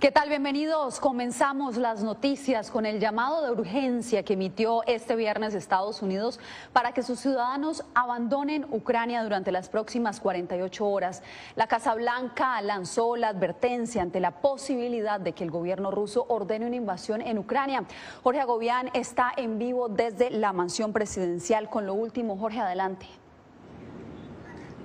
¿Qué tal? Bienvenidos. Comenzamos las noticias con el llamado de urgencia que emitió este viernes Estados Unidos para que sus ciudadanos abandonen Ucrania durante las próximas 48 horas. La Casa Blanca lanzó la advertencia ante la posibilidad de que el gobierno ruso ordene una invasión en Ucrania. Jorge Agobián está en vivo desde la mansión presidencial con lo último. Jorge, adelante.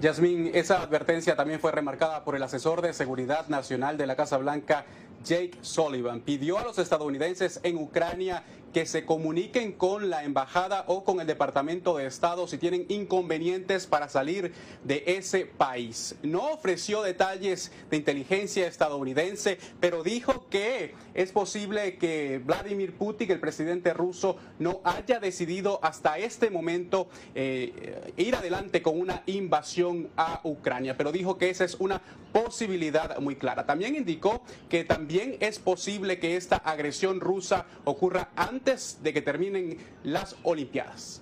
Yasmín, esa advertencia también fue remarcada por el asesor de seguridad nacional de la Casa Blanca, Jake Sullivan. Pidió a los estadounidenses en Ucrania que se comuniquen con la embajada o con el Departamento de Estado si tienen inconvenientes para salir de ese país. No ofreció detalles de inteligencia estadounidense, pero dijo que es posible que Vladimir Putin, el presidente ruso, no haya decidido hasta este momento eh, ir adelante con una invasión a Ucrania, pero dijo que esa es una posibilidad muy clara. También indicó que también es posible que esta agresión rusa ocurra antes de que terminen las Olimpiadas.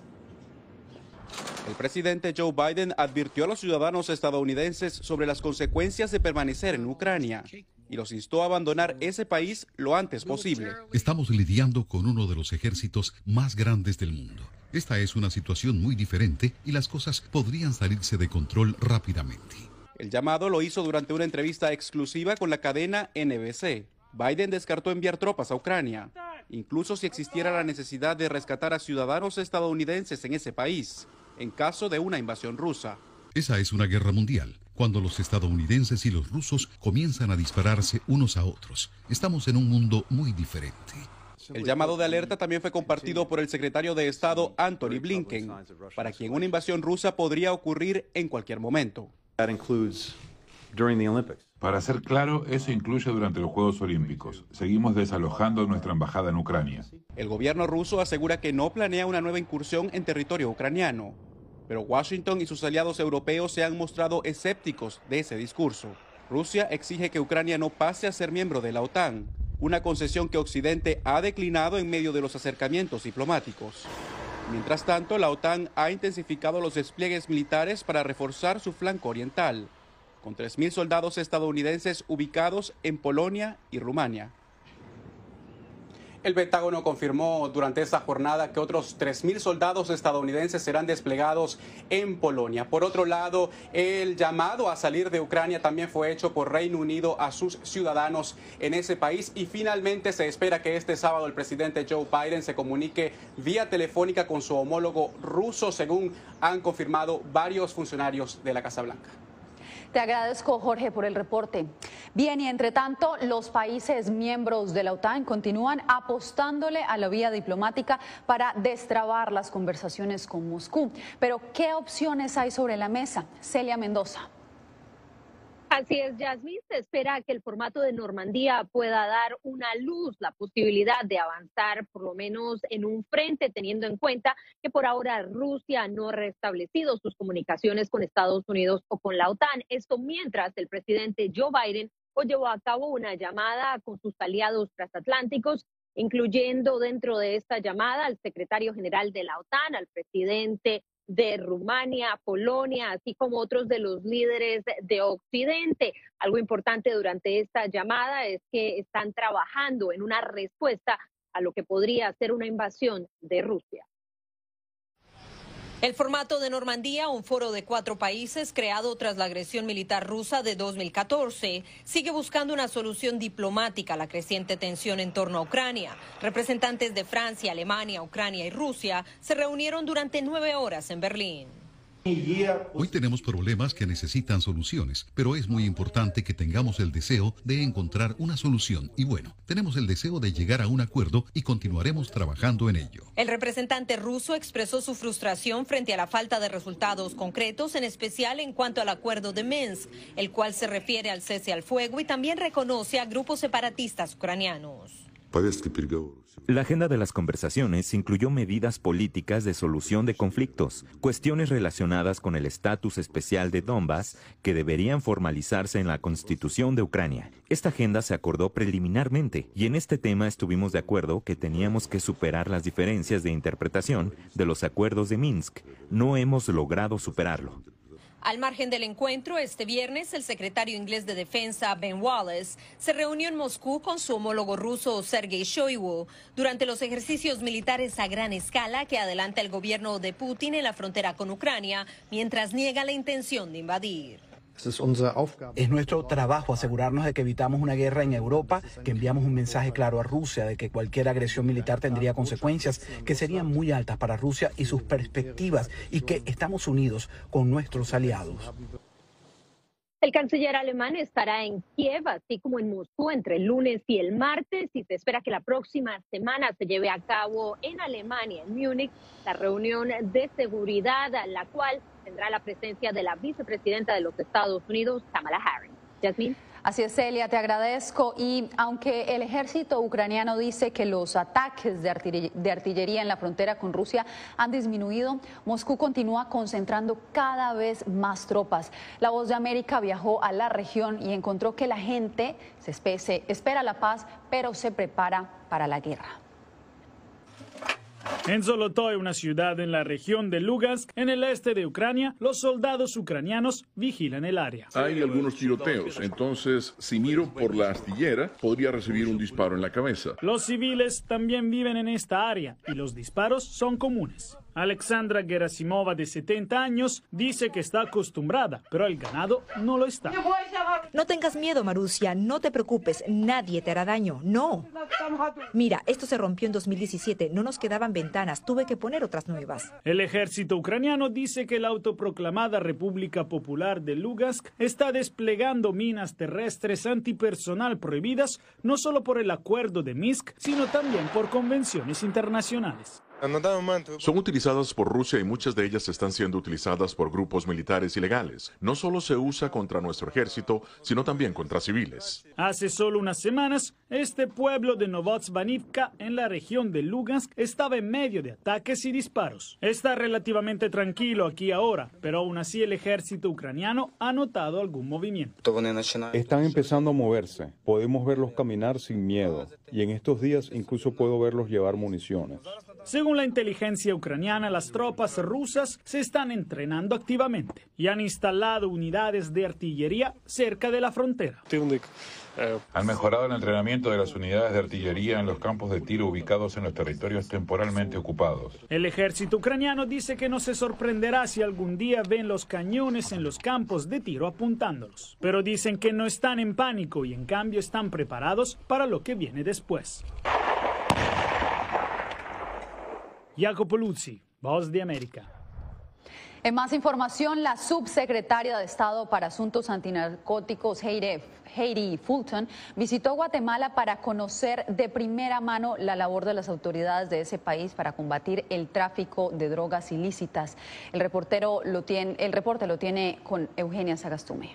El presidente Joe Biden advirtió a los ciudadanos estadounidenses sobre las consecuencias de permanecer en Ucrania y los instó a abandonar ese país lo antes posible. Estamos lidiando con uno de los ejércitos más grandes del mundo. Esta es una situación muy diferente y las cosas podrían salirse de control rápidamente. El llamado lo hizo durante una entrevista exclusiva con la cadena NBC. Biden descartó enviar tropas a Ucrania, incluso si existiera la necesidad de rescatar a ciudadanos estadounidenses en ese país, en caso de una invasión rusa. Esa es una guerra mundial, cuando los estadounidenses y los rusos comienzan a dispararse unos a otros. Estamos en un mundo muy diferente. El llamado de alerta también fue compartido por el secretario de Estado Anthony Blinken, para quien una invasión rusa podría ocurrir en cualquier momento. Para ser claro, eso incluye durante los Juegos Olímpicos. Seguimos desalojando nuestra embajada en Ucrania. El gobierno ruso asegura que no planea una nueva incursión en territorio ucraniano, pero Washington y sus aliados europeos se han mostrado escépticos de ese discurso. Rusia exige que Ucrania no pase a ser miembro de la OTAN, una concesión que Occidente ha declinado en medio de los acercamientos diplomáticos. Mientras tanto, la OTAN ha intensificado los despliegues militares para reforzar su flanco oriental, con 3.000 soldados estadounidenses ubicados en Polonia y Rumania. El Pentágono confirmó durante esta jornada que otros 3.000 soldados estadounidenses serán desplegados en Polonia. Por otro lado, el llamado a salir de Ucrania también fue hecho por Reino Unido a sus ciudadanos en ese país y finalmente se espera que este sábado el presidente Joe Biden se comunique vía telefónica con su homólogo ruso, según han confirmado varios funcionarios de la Casa Blanca. Te agradezco, Jorge, por el reporte. Bien, y entre tanto, los países miembros de la OTAN continúan apostándole a la vía diplomática para destrabar las conversaciones con Moscú. Pero, ¿qué opciones hay sobre la mesa? Celia Mendoza. Así es, Yasmín, se espera que el formato de Normandía pueda dar una luz, la posibilidad de avanzar por lo menos en un frente, teniendo en cuenta que por ahora Rusia no ha restablecido sus comunicaciones con Estados Unidos o con la OTAN. Esto mientras el presidente Joe Biden llevó a cabo una llamada con sus aliados transatlánticos, incluyendo dentro de esta llamada al secretario general de la OTAN, al presidente de Rumania, Polonia, así como otros de los líderes de Occidente. Algo importante durante esta llamada es que están trabajando en una respuesta a lo que podría ser una invasión de Rusia. El formato de Normandía, un foro de cuatro países creado tras la agresión militar rusa de 2014, sigue buscando una solución diplomática a la creciente tensión en torno a Ucrania. Representantes de Francia, Alemania, Ucrania y Rusia se reunieron durante nueve horas en Berlín. Hoy tenemos problemas que necesitan soluciones, pero es muy importante que tengamos el deseo de encontrar una solución. Y bueno, tenemos el deseo de llegar a un acuerdo y continuaremos trabajando en ello. El representante ruso expresó su frustración frente a la falta de resultados concretos, en especial en cuanto al acuerdo de Minsk, el cual se refiere al cese al fuego y también reconoce a grupos separatistas ucranianos. La agenda de las conversaciones incluyó medidas políticas de solución de conflictos, cuestiones relacionadas con el estatus especial de Donbass que deberían formalizarse en la Constitución de Ucrania. Esta agenda se acordó preliminarmente y en este tema estuvimos de acuerdo que teníamos que superar las diferencias de interpretación de los acuerdos de Minsk. No hemos logrado superarlo. Al margen del encuentro, este viernes el secretario inglés de Defensa, Ben Wallace, se reunió en Moscú con su homólogo ruso, Sergei Shoigu, durante los ejercicios militares a gran escala que adelanta el gobierno de Putin en la frontera con Ucrania, mientras niega la intención de invadir. Es nuestro trabajo asegurarnos de que evitamos una guerra en Europa, que enviamos un mensaje claro a Rusia de que cualquier agresión militar tendría consecuencias que serían muy altas para Rusia y sus perspectivas y que estamos unidos con nuestros aliados. El canciller alemán estará en Kiev, así como en Moscú, entre el lunes y el martes, y se espera que la próxima semana se lleve a cabo en Alemania, en Múnich, la reunión de seguridad, la cual tendrá la presencia de la vicepresidenta de los Estados Unidos, Kamala Harris. Jasmine. Así es, Celia, te agradezco. Y aunque el ejército ucraniano dice que los ataques de artillería, en la frontera con Rusia han disminuido, Moscú continúa concentrando cada vez más tropas. La Voz de América viajó a la región y encontró que la gente se espera la paz, pero se prepara para la guerra. En Zolotoy, una ciudad en la región de Lugansk, en el este de Ucrania, los soldados ucranianos vigilan el área. Hay algunos tiroteos, entonces si miro por la astillera, podría recibir un disparo en la cabeza. Los civiles también viven en esta área y los disparos son comunes. Alexandra Gerasimova, de 70 años, dice que está acostumbrada, pero el ganado no lo está. No tengas miedo, Marusia, no te preocupes, nadie te hará daño, no. Mira, esto se rompió en 2017, no nos quedaban ventanas, tuve que poner otras nuevas. El ejército ucraniano dice que la autoproclamada República Popular de Lugansk está desplegando minas terrestres antipersonal prohibidas no solo por el acuerdo de Minsk, sino también por convenciones internacionales. Son utilizadas por Rusia y muchas de ellas están siendo utilizadas por grupos militares ilegales. No solo se usa contra nuestro ejército, sino también contra civiles. Hace solo unas semanas, este pueblo de Novotsvanivka, en la región de Lugansk, estaba en medio de ataques y disparos. Está relativamente tranquilo aquí ahora, pero aún así el ejército ucraniano ha notado algún movimiento. Están empezando a moverse. Podemos verlos caminar sin miedo. Y en estos días incluso puedo verlos llevar municiones. Según la inteligencia ucraniana, las tropas rusas se están entrenando activamente y han instalado unidades de artillería cerca de la frontera. Han mejorado el entrenamiento de las unidades de artillería en los campos de tiro ubicados en los territorios temporalmente ocupados. El ejército ucraniano dice que no se sorprenderá si algún día ven los cañones en los campos de tiro apuntándolos, pero dicen que no están en pánico y en cambio están preparados para lo que viene después. Jacopo Luzzi, Voz de América. En más información, la subsecretaria de Estado para Asuntos Antinarcóticos, Heidi Fulton, visitó Guatemala para conocer de primera mano la labor de las autoridades de ese país para combatir el tráfico de drogas ilícitas. El, reportero lo tiene, el reporte lo tiene con Eugenia Sagastume.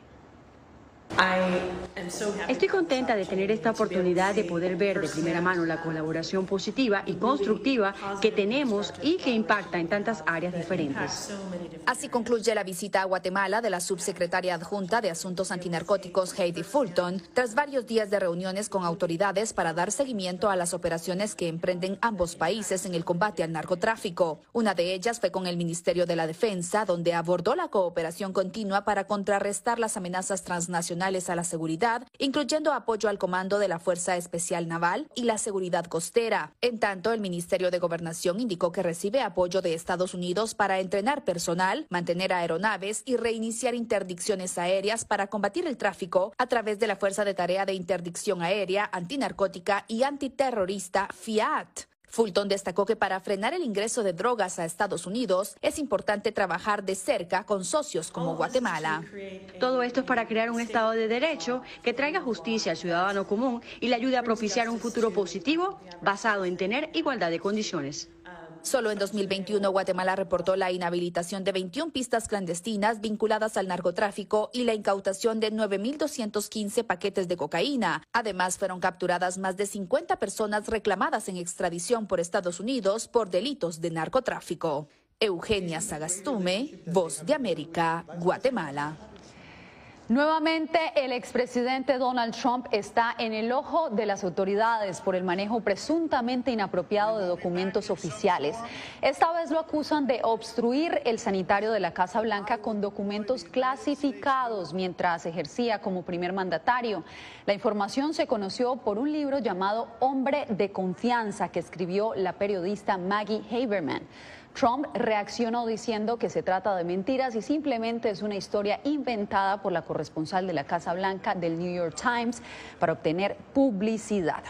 Estoy contenta de tener esta oportunidad de poder ver de primera mano la colaboración positiva y constructiva que tenemos y que impacta en tantas áreas diferentes. Así concluye la visita a Guatemala de la subsecretaria adjunta de Asuntos Antinarcóticos Heidi Fulton, tras varios días de reuniones con autoridades para dar seguimiento a las operaciones que emprenden ambos países en el combate al narcotráfico. Una de ellas fue con el Ministerio de la Defensa, donde abordó la cooperación continua para contrarrestar las amenazas transnacionales a la seguridad, incluyendo apoyo al comando de la Fuerza Especial Naval y la seguridad costera. En tanto, el Ministerio de Gobernación indicó que recibe apoyo de Estados Unidos para entrenar personal, mantener aeronaves y reiniciar interdicciones aéreas para combatir el tráfico a través de la Fuerza de Tarea de Interdicción Aérea, Antinarcótica y Antiterrorista FIAT. Fulton destacó que para frenar el ingreso de drogas a Estados Unidos es importante trabajar de cerca con socios como Guatemala. Todo esto es para crear un Estado de Derecho que traiga justicia al ciudadano común y le ayude a propiciar un futuro positivo basado en tener igualdad de condiciones. Solo en 2021 Guatemala reportó la inhabilitación de 21 pistas clandestinas vinculadas al narcotráfico y la incautación de 9.215 paquetes de cocaína. Además, fueron capturadas más de 50 personas reclamadas en extradición por Estados Unidos por delitos de narcotráfico. Eugenia Sagastume, Voz de América, Guatemala. Nuevamente, el expresidente Donald Trump está en el ojo de las autoridades por el manejo presuntamente inapropiado de documentos oficiales. Esta vez lo acusan de obstruir el sanitario de la Casa Blanca con documentos clasificados mientras ejercía como primer mandatario. La información se conoció por un libro llamado Hombre de Confianza que escribió la periodista Maggie Haberman. Trump reaccionó diciendo que se trata de mentiras y simplemente es una historia inventada por la corresponsal de la Casa Blanca del New York Times para obtener publicidad.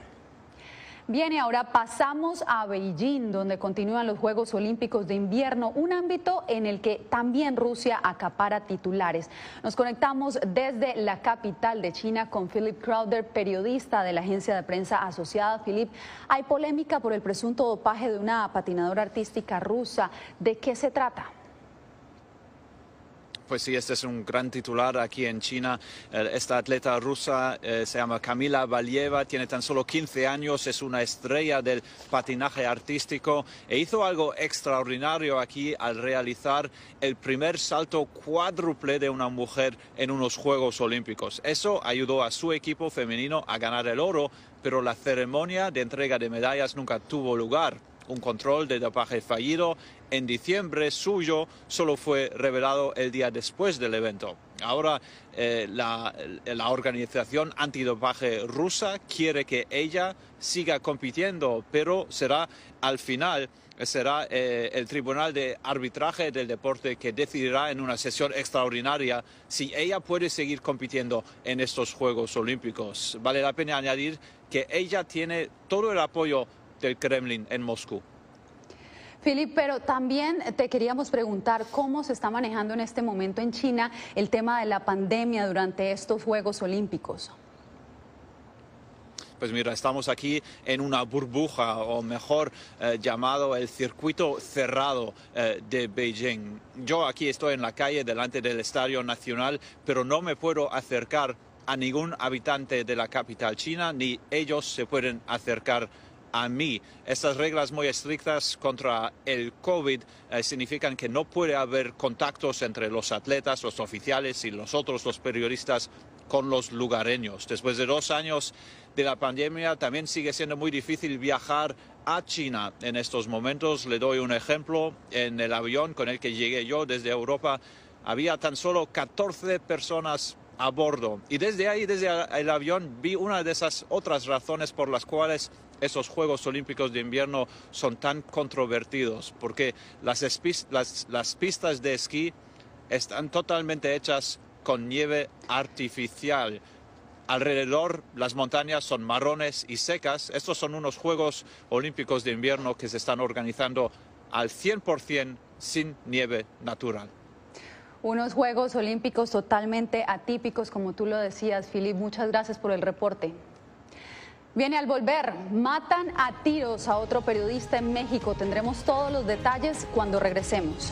Bien, y ahora pasamos a Beijing, donde continúan los Juegos Olímpicos de Invierno, un ámbito en el que también Rusia acapara titulares. Nos conectamos desde la capital de China con Philip Crowder, periodista de la agencia de prensa asociada. Philip, hay polémica por el presunto dopaje de una patinadora artística rusa. ¿De qué se trata? Pues sí, este es un gran titular aquí en China. Esta atleta rusa eh, se llama Kamila Valieva, tiene tan solo 15 años, es una estrella del patinaje artístico e hizo algo extraordinario aquí al realizar el primer salto cuádruple de una mujer en unos Juegos Olímpicos. Eso ayudó a su equipo femenino a ganar el oro, pero la ceremonia de entrega de medallas nunca tuvo lugar un control de dopaje fallido en diciembre suyo solo fue revelado el día después del evento. Ahora eh, la, organización antidopaje rusa quiere que ella siga compitiendo, pero será al final será eh, el Tribunal de Arbitraje del Deporte que decidirá en una sesión extraordinaria si ella puede seguir compitiendo en estos Juegos Olímpicos. Vale la pena añadir que ella tiene todo el apoyo del Kremlin en Moscú. Filip, pero también te queríamos preguntar cómo se está manejando en este momento en China el tema de la pandemia durante estos Juegos Olímpicos. Pues mira, estamos aquí en una burbuja, o mejor eh, llamado el circuito cerrado eh, de Beijing. Yo aquí estoy en la calle delante del Estadio Nacional, pero no me puedo acercar a ningún habitante de la capital china, ni ellos se pueden acercar a mí. Estas reglas muy estrictas contra el COVID eh, significan que no puede haber contactos entre los atletas, los oficiales y nosotros, los periodistas, con los lugareños. Después de dos años de la pandemia, también sigue siendo muy difícil viajar a China en estos momentos. Le doy un ejemplo. En el avión con el que llegué yo desde Europa, había tan solo 14 personas a bordo. Y desde ahí, desde el avión, vi una de esas otras razones por las cuales esos Juegos Olímpicos de invierno son tan controvertidos, porque las, pistas de esquí están totalmente hechas con nieve artificial. Alrededor las montañas son marrones y secas. Estos son unos Juegos Olímpicos de invierno que se están organizando al 100% sin nieve natural. Unos Juegos Olímpicos totalmente atípicos, como tú lo decías, Filip. Muchas gracias por el reporte. Viene al volver, matan a tiros a otro periodista en México. Tendremos todos los detalles cuando regresemos.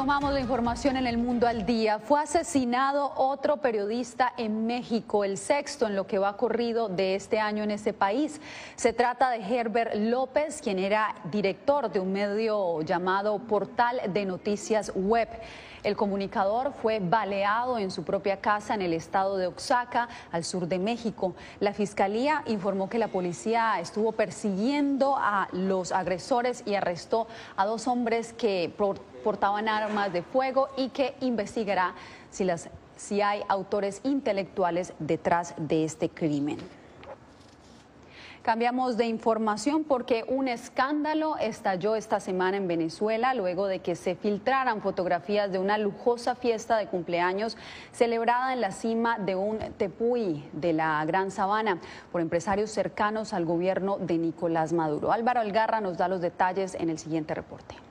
Retomamos la información en el mundo al día. Fue asesinado otro periodista en México, el sexto en lo que va corrido de este año en ese país. Se trata de Herbert López, quien era director de un medio llamado Portal de Noticias Web. El comunicador fue baleado en su propia casa en el estado de Oaxaca, al sur de México. La fiscalía informó que la policía estuvo persiguiendo a los agresores y arrestó a dos hombres que portaban armas de fuego y que investigará si, las, si hay autores intelectuales detrás de este crimen. Cambiamos de información porque un escándalo estalló esta semana en Venezuela luego de que se filtraran fotografías de una lujosa fiesta de cumpleaños celebrada en la cima de un tepuy de la Gran Sabana por empresarios cercanos al gobierno de Nicolás Maduro. Álvaro Algarra nos da los detalles en el siguiente reporte.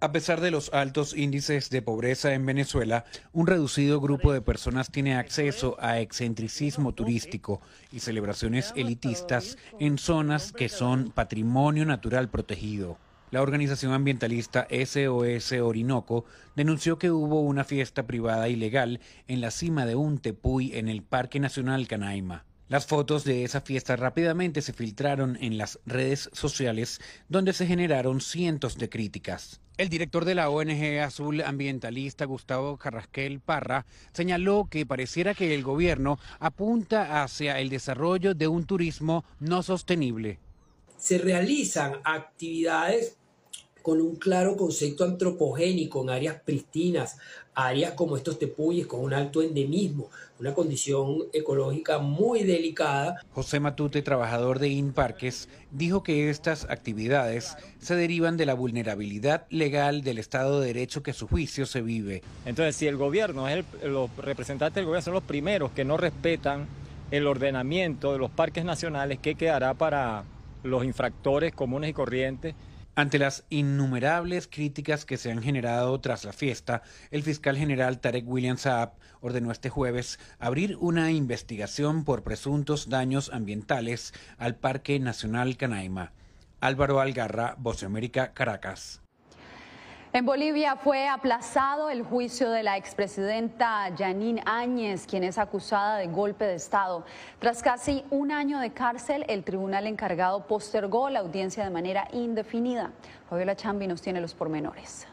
A pesar de los altos índices de pobreza en Venezuela, un reducido grupo de personas tiene acceso a excentricismo turístico y celebraciones elitistas en zonas que son patrimonio natural protegido. La organización ambientalista SOS Orinoco denunció que hubo una fiesta privada ilegal en la cima de un tepuy en el Parque Nacional Canaima. Las fotos de esa fiesta rápidamente se filtraron en las redes sociales donde se generaron cientos de críticas. El director de la ONG Azul Ambientalista, Gustavo Carrasquel Parra, señaló que pareciera que el gobierno apunta hacia el desarrollo de un turismo no sostenible. Se realizan actividades con un claro concepto antropogénico en áreas pristinas, áreas como estos tepuyes con un alto endemismo, una condición ecológica muy delicada. José Matute, trabajador de INParques, dijo que estas actividades se derivan de la vulnerabilidad legal del Estado de Derecho que su juicio se vive. Entonces, si el gobierno, es los representantes del gobierno son los primeros que no respetan el ordenamiento de los parques nacionales, ¿qué quedará para los infractores comunes y corrientes ante las innumerables críticas que se han generado tras la fiesta, el fiscal general Tarek William Saab ordenó este jueves abrir una investigación por presuntos daños ambientales al Parque Nacional Canaima. Álvaro Algarra, Voce América, Caracas. En Bolivia fue aplazado el juicio de la expresidenta Janine Áñez, quien es acusada de golpe de Estado. Tras casi un año de cárcel, el tribunal encargado postergó la audiencia de manera indefinida. Fabiola Chambi nos tiene los pormenores.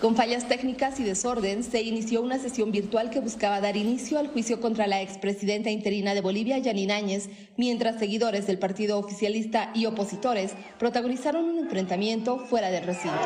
Con fallas técnicas y desorden, se inició una sesión virtual que buscaba dar inicio al juicio contra la expresidenta interina de Bolivia, Yanine Áñez, mientras seguidores del partido oficialista y opositores protagonizaron un enfrentamiento fuera del recinto.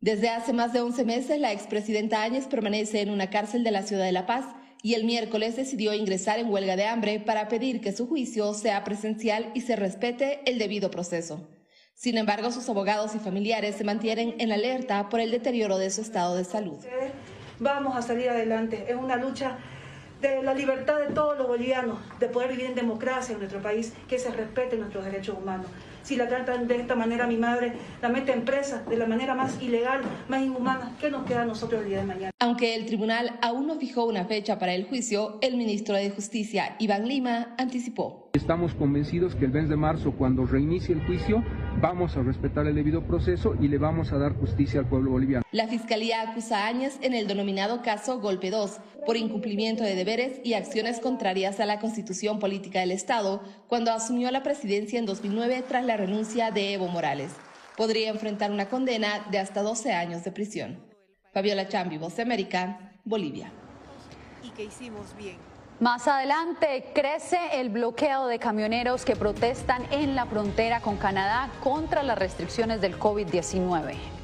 Desde hace más de 11 meses, la expresidenta Áñez permanece en una cárcel de la ciudad de La Paz y el miércoles decidió ingresar en huelga de hambre para pedir que su juicio sea presencial y se respete el debido proceso. Sin embargo, sus abogados y familiares se mantienen en alerta por el deterioro de su estado de salud. Vamos a salir adelante. Es una lucha de la libertad de todos los bolivianos, de poder vivir en democracia en nuestro país, que se respeten nuestros derechos humanos. Si la tratan de esta manera mi madre, la mete en presa de la manera más ilegal, más inhumana, ¿qué nos queda a nosotros el día de mañana? Aunque el tribunal aún no fijó una fecha para el juicio, el ministro de Justicia, Iván Lima, anticipó. Estamos convencidos que el mes de marzo, cuando reinicie el juicio, vamos a respetar el debido proceso y le vamos a dar justicia al pueblo boliviano. La Fiscalía acusa a Áñez en el denominado caso Golpe 2 por incumplimiento de deberes y acciones contrarias a la constitución política del Estado cuando asumió la presidencia en 2009 tras la renuncia de Evo Morales. Podría enfrentar una condena de hasta 12 años de prisión. Fabiola Chambi, Voz de América, Bolivia. Y que hicimos bien. Más adelante crece el bloqueo de camioneros que protestan en la frontera con Canadá contra las restricciones del COVID-19.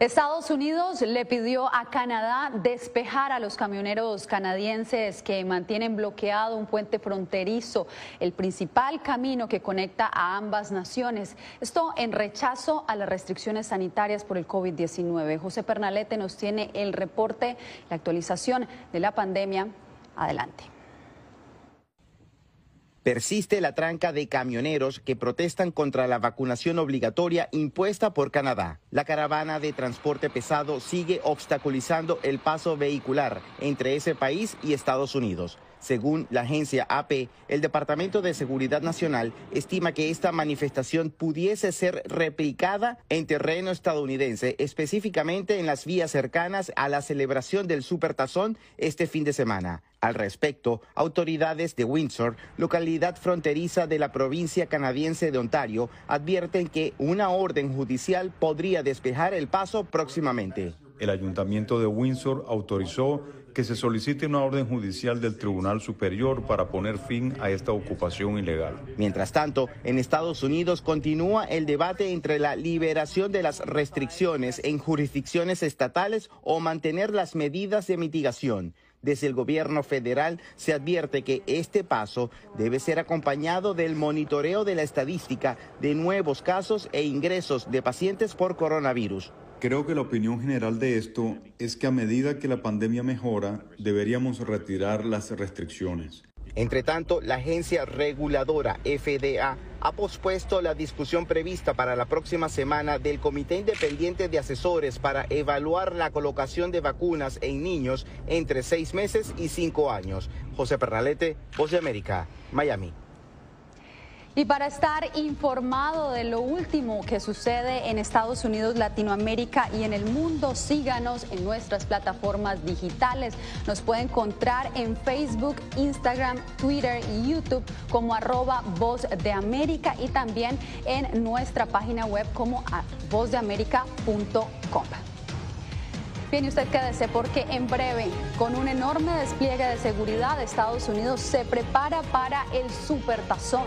Estados Unidos le pidió a Canadá despejar a los camioneros canadienses que mantienen bloqueado un puente fronterizo, el principal camino que conecta a ambas naciones. Esto en rechazo a las restricciones sanitarias por el COVID-19. José Pernalete nos tiene el reporte, la actualización de la pandemia. Adelante. Persiste la tranca de camioneros que protestan contra la vacunación obligatoria impuesta por Canadá. La caravana de transporte pesado sigue obstaculizando el paso vehicular entre ese país y Estados Unidos. Según la agencia AP, el Departamento de Seguridad Nacional estima que esta manifestación pudiese ser replicada en terreno estadounidense, específicamente en las vías cercanas a la celebración del Supertazón este fin de semana. Al respecto, autoridades de Windsor, localidad fronteriza de la provincia canadiense de Ontario, advierten que una orden judicial podría despejar el paso próximamente. El ayuntamiento de Windsor autorizó que se solicite una orden judicial del Tribunal Superior para poner fin a esta ocupación ilegal. Mientras tanto, en Estados Unidos continúa el debate entre la liberación de las restricciones en jurisdicciones estatales o mantener las medidas de mitigación. Desde el gobierno federal se advierte que este paso debe ser acompañado del monitoreo de la estadística de nuevos casos e ingresos de pacientes por coronavirus. Creo que la opinión general de esto es que a medida que la pandemia mejora, deberíamos retirar las restricciones. Entre tanto, la agencia reguladora FDA ha pospuesto la discusión prevista para la próxima semana del Comité Independiente de Asesores para evaluar la colocación de vacunas en niños entre seis meses y cinco años. José Pernalete, Voz de América, Miami. Y para estar informado de lo último que sucede en Estados Unidos, Latinoamérica y en el mundo, síganos en nuestras plataformas digitales. Nos puede encontrar en Facebook, Instagram, Twitter y YouTube como arroba Voz de América y también en nuestra página web como vozdeamerica.com. Bien, y usted quédese porque en breve, con un enorme despliegue de seguridad, Estados Unidos se prepara para el supertazón.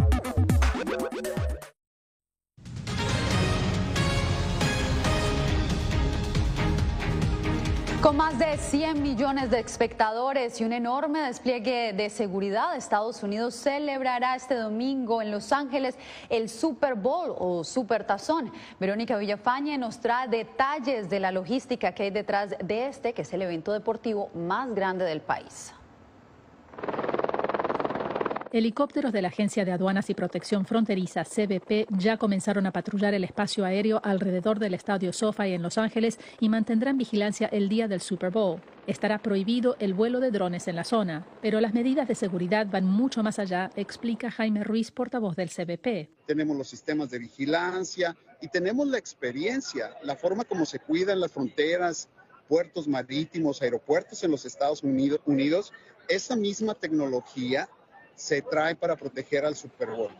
Con más de 100 millones de espectadores y un enorme despliegue de seguridad, Estados Unidos celebrará este domingo en Los Ángeles el Super Bowl o Super Tazón. Verónica Villafañe nos trae detalles de la logística que hay detrás de este, que es el evento deportivo más grande del país. Helicópteros de la Agencia de Aduanas y Protección Fronteriza, CBP, ya comenzaron a patrullar el espacio aéreo alrededor del estadio SoFi en Los Ángeles y mantendrán vigilancia el día del Super Bowl. Estará prohibido el vuelo de drones en la zona, pero las medidas de seguridad van mucho más allá, explica Jaime Ruiz, portavoz del CBP. Tenemos los sistemas de vigilancia y tenemos la experiencia, la forma como se cuidan las fronteras, puertos marítimos, aeropuertos en los Estados Unidos. Unidos. Esa misma tecnología se trae para proteger al Super Bowl.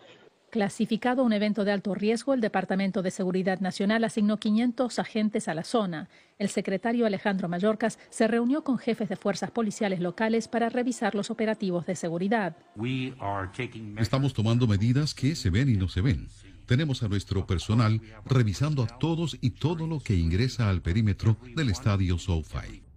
Clasificado un evento de alto riesgo, el Departamento de Seguridad Nacional asignó 500 agentes a la zona. El secretario Alejandro Mayorkas se reunió con jefes de fuerzas policiales locales para revisar los operativos de seguridad. Estamos tomando medidas que se ven y no se ven. Tenemos a nuestro personal revisando a todos y todo lo que ingresa al perímetro del estadio SoFi.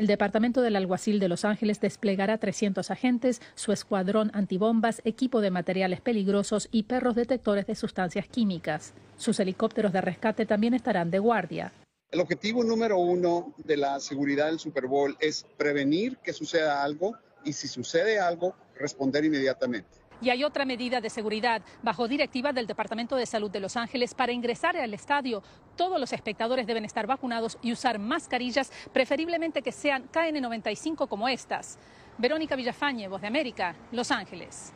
El Departamento del Alguacil de Los Ángeles desplegará 300 agentes, su escuadrón antibombas, equipo de materiales peligrosos y perros detectores de sustancias químicas. Sus helicópteros de rescate también estarán de guardia. El objetivo número uno de la seguridad del Super Bowl es prevenir que suceda algo y si sucede algo, responder inmediatamente. Y hay otra medida de seguridad bajo directiva del Departamento de Salud de Los Ángeles para ingresar al estadio. Todos los espectadores deben estar vacunados y usar mascarillas, preferiblemente que sean KN95 como estas. Verónica Villafañe, Voz de América, Los Ángeles.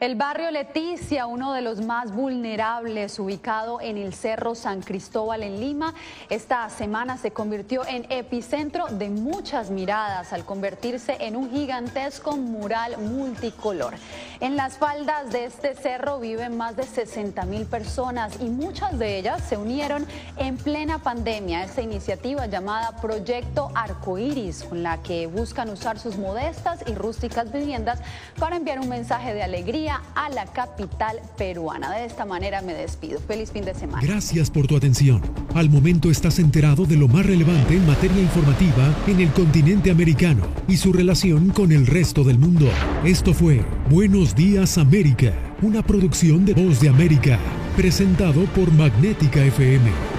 El barrio Leticia, uno de los más vulnerables, ubicado en el Cerro San Cristóbal en Lima, esta semana se convirtió en epicentro de muchas miradas al convertirse en un gigantesco mural multicolor. En las faldas de este cerro viven más de 60 mil personas y muchas de ellas se unieron en plena pandemia a esta iniciativa llamada Proyecto Arcoiris, con la que buscan usar sus modestas y rústicas viviendas para enviar un mensaje de alegría a la capital peruana. De esta manera me despido. Feliz fin de semana. Gracias por tu atención. Al momento estás enterado de lo más relevante en materia informativa en el continente americano y su relación con el resto del mundo. Esto fue Buenos Días América, una producción de Voz de América, presentado por Magnética FM.